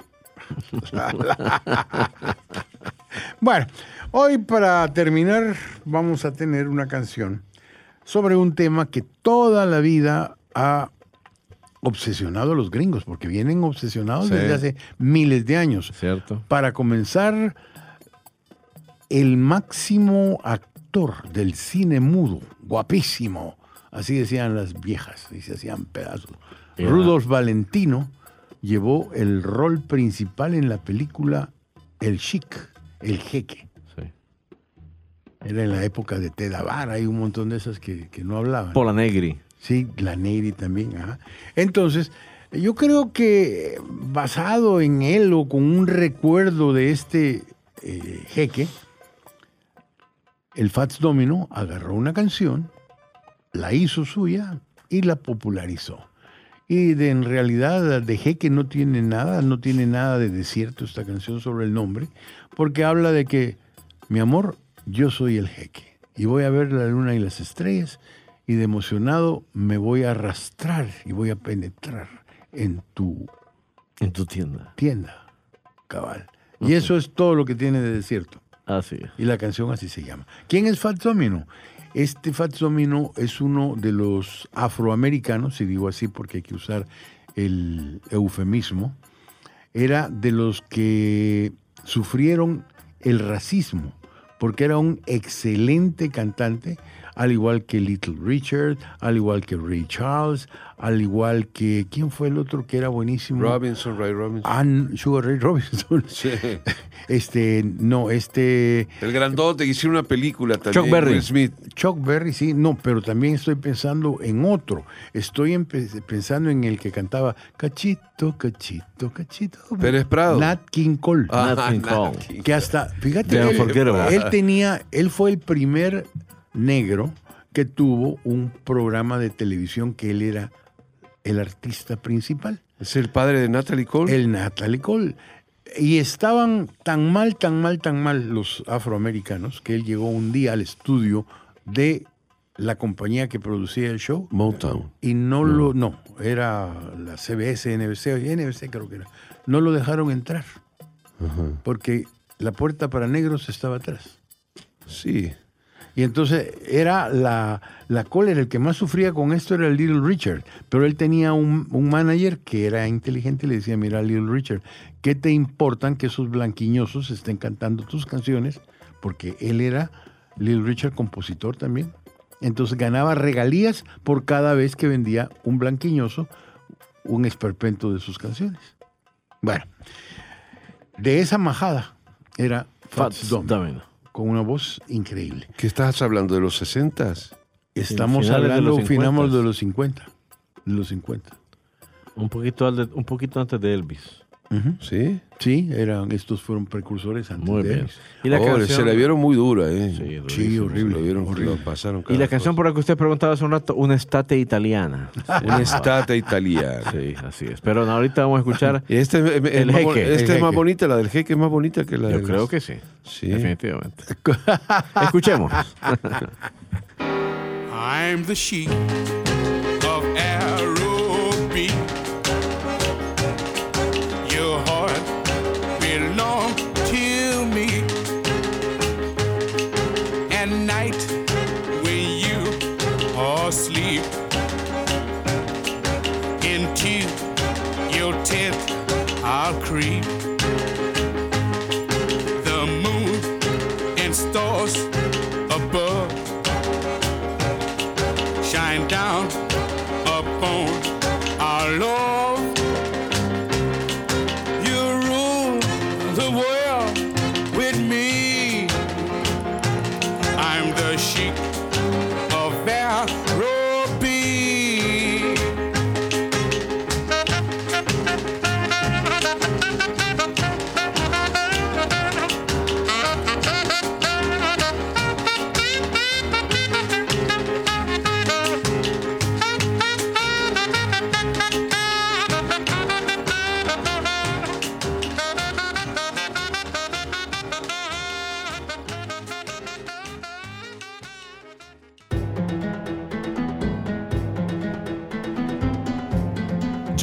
Bueno, hoy para terminar vamos a tener una canción sobre un tema que toda la vida ha obsesionado a los gringos, porque vienen obsesionados Sí. desde hace miles de años. ¿Cierto? Para comenzar, el máximo actor del cine mudo, guapísimo, así decían las viejas, y se hacían pedazos. Era- Rudolf Valentino llevó el rol principal en la película El Chic, El Jeque. Sí. Era en la época de Tedavar, hay un montón de esas que, que no hablaban. Pola Negri. Sí, la Neyri también. ajá. Entonces, yo creo que basado en él o con un recuerdo de este eh, jeque, el Fats Domino agarró una canción, la hizo suya y la popularizó. Y de, en realidad de jeque no tiene nada, no tiene nada de desierto esta canción sobre el nombre, porque habla de que, mi amor, yo soy el jeque y voy a ver la luna y las estrellas y de emocionado me voy a arrastrar y voy a penetrar en tu En tu tienda. tienda, cabal. Y eso es todo lo que tiene de desierto. Y la canción así se llama. ¿Quién es Fats Domino? Este Fats Domino es uno de los afroamericanos, si digo así porque hay que usar el eufemismo, era de los que sufrieron el racismo, porque era un excelente cantante, al igual que Little Richard, al igual que Ray Charles, al igual que, ¿quién fue el otro que era buenísimo? Robinson, Ray Robinson. Ann Sugar Ray Robinson. Sí. Este, no, este... El grandote que hicieron una película también. Chuck Berry. Will Smith. Chuck Berry, sí, no, pero también estoy pensando en otro. Estoy pensando en el que cantaba Cachito, Cachito, Cachito. Pérez Prado. Nat King Cole. Nat King Nat Cole. King. Que hasta, fíjate, él, Unforgettable. él tenía, él fue el primer negro que tuvo un programa de televisión que él era el artista principal. Es el padre de Natalie Cole. El Natalie Cole. Y estaban tan mal, tan mal, tan mal los afroamericanos que él llegó un día al estudio de la compañía que producía el show Motown. y no, lo, no, era la CBS, NBC, NBC creo que era. No lo dejaron entrar porque la puerta para negros estaba atrás. Sí. Y entonces era la, la cólera, el que más sufría con esto era el Little Richard, pero él tenía un, un manager que era inteligente y le decía, mira Little Richard, ¿qué te importan que esos blanquiñosos estén cantando tus canciones? Porque él era, Little Richard, compositor también. Entonces ganaba regalías por cada vez que vendía un blanquiñoso un esperpento de sus canciones. Bueno, de esa majada era Fats Fats Domino, Domino. Con una voz increíble. ¿Qué estás hablando? ¿De los 60s? Estamos de hablando, los finamos 50. de los 50. De los 50. Un poquito, de- un poquito antes de Elvis. ¿Sí? Sí, eran, estos fueron precursores antes Muy bien. Y la, Oh, canción, se la vieron muy dura, ¿eh? Sí, Sí, horrible. Lo vieron, horrible. lo pasaron Y la canción cosa. por la que usted preguntaba hace un rato, una estate italiana. Una estata italiana. Sí, así es. Pero no, ahorita vamos a escuchar. Este, es- es El más, jeque, el este es más jeque. bonita, la del jeque es más bonita que la Yo creo que sí. Sí. Definitivamente. Escuchemos. I'm the sheep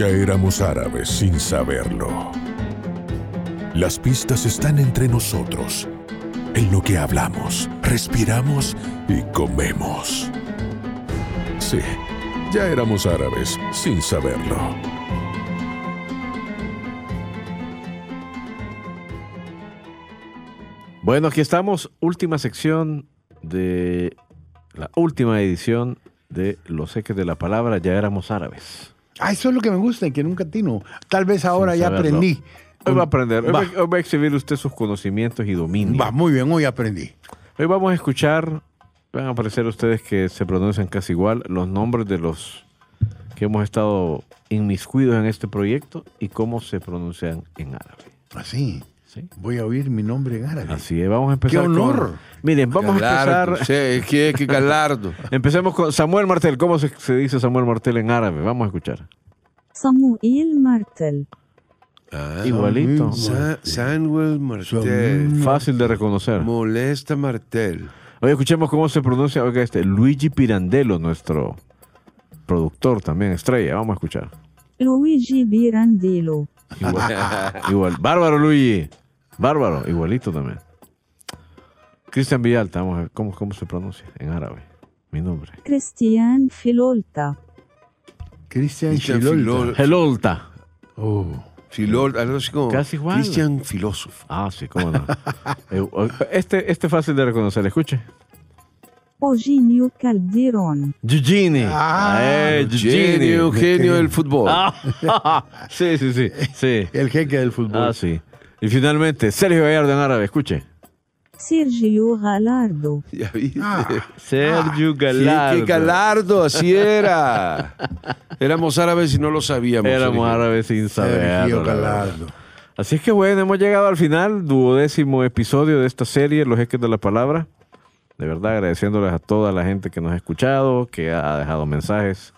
éramos árabes sin saberlo. Las pistas están entre nosotros, en lo que hablamos, respiramos y comemos. Sí, ya éramos árabes sin saberlo. Bueno, aquí estamos. Última sección de la última edición de Los Eques de la Palabra. Ya éramos árabes. Ah, eso es lo que me gusta y que nunca tino. Tal vez ahora Sin ya saberlo. aprendí. Hoy va a aprender. Hoy Va. va, hoy va a exhibir usted sus conocimientos y dominio. Va, muy bien, hoy aprendí. Hoy vamos a escuchar, van a aparecer ustedes que se pronuncian casi igual, los nombres de los que hemos estado inmiscuidos en este proyecto y cómo se pronuncian en árabe. Así. ¿Sí? Voy a oír mi nombre en árabe. Así es, vamos a empezar. ¡Qué honor! con- miren, vamos a empezar. sí, es que, que galardo. Empecemos con Samuel Martel. ¿Cómo se, se dice Samuel Martel en árabe? Vamos a escuchar. Samuel Martel. Ah, Igualito. Sa- Samuel Martel. Fácil de reconocer. Molesta Martel. Oye, escuchemos cómo se pronuncia. Oiga, este Luigi Pirandello, nuestro productor también, estrella. Vamos a escuchar. Luigi Birandello. Igual. igual. Bárbaro, Luigi. Bárbaro, igualito también. Cristian Villalta, vamos a ver cómo, cómo se pronuncia en árabe. Mi nombre. Christian Filolta. Cristian Cristian Chilolta. Filol- Helolta. Oh. Filol, algo así como. Casi igual. Cristian Filósofo. Ah, sí, cómo no. Eh, este, este es fácil de reconocer. Escuche. Eugenio Calderón. Gigini. Ah, eh, Gigini. Genio, Eugenio del fútbol. Ah, sí, sí, sí. sí. El jeque del fútbol. Ah, sí. Y finalmente, Sergio Gallardo en árabe. Escuche. Sergio Galardo. Ya viste. Sergio Sí, Gallardo. que Galardo, así era. Éramos árabes y no lo sabíamos. Éramos Sergio. árabes sin saberlo. Sergio. Galardo. Así es que bueno, hemos llegado al final, duodécimo episodio de esta serie, Los Ejes de la Palabra. De verdad, agradeciéndoles a toda la gente que nos ha escuchado, que ha dejado mensajes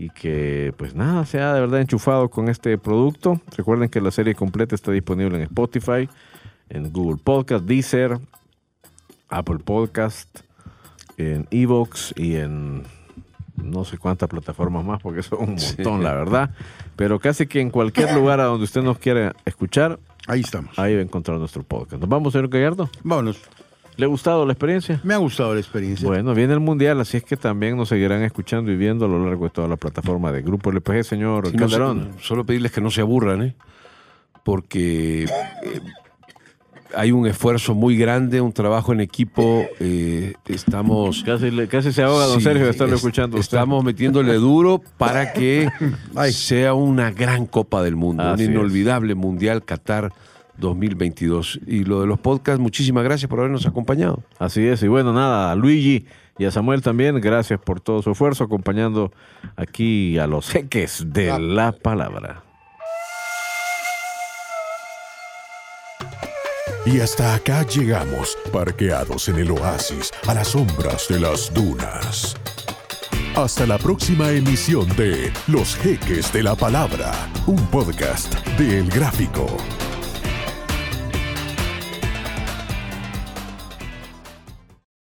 y que, pues nada, se ha de verdad enchufado con este producto. Recuerden que la serie completa está disponible en Spotify, en Google Podcast, Deezer, Apple Podcast, en Evox y en no sé cuántas plataformas más, porque son un montón, la verdad. Pero casi que en cualquier lugar a donde usted nos quiera escuchar, Ahí estamos. ahí va a encontrar nuestro podcast. ¿Nos vamos, señor Gallardo? Vámonos. ¿Le ha gustado la experiencia? Me ha gustado la experiencia. Bueno, viene el Mundial, así es que también nos seguirán escuchando y viendo a lo largo de toda la plataforma de Grupo LPG, señor Sí, no se- Calderón. solo pedirles que no se aburran, ¿eh? Porque eh, hay un esfuerzo muy grande, un trabajo en equipo. eh, estamos. Casi, casi se ahoga don Sí, Sergio de estarlo es- escuchando. usted. Estamos metiéndole duro para que Ay. sea una gran Copa del Mundo, Así un es. inolvidable Mundial Qatar 2022. Y lo de los podcasts, muchísimas gracias por habernos acompañado. Así es, y bueno, nada, a Luigi y a Samuel también, gracias por todo su esfuerzo acompañando aquí a los jeques de la palabra. Y hasta acá llegamos, parqueados en el oasis, a las sombras de las dunas. Hasta la próxima emisión de Los Jeques de la Palabra, un podcast de El Gráfico.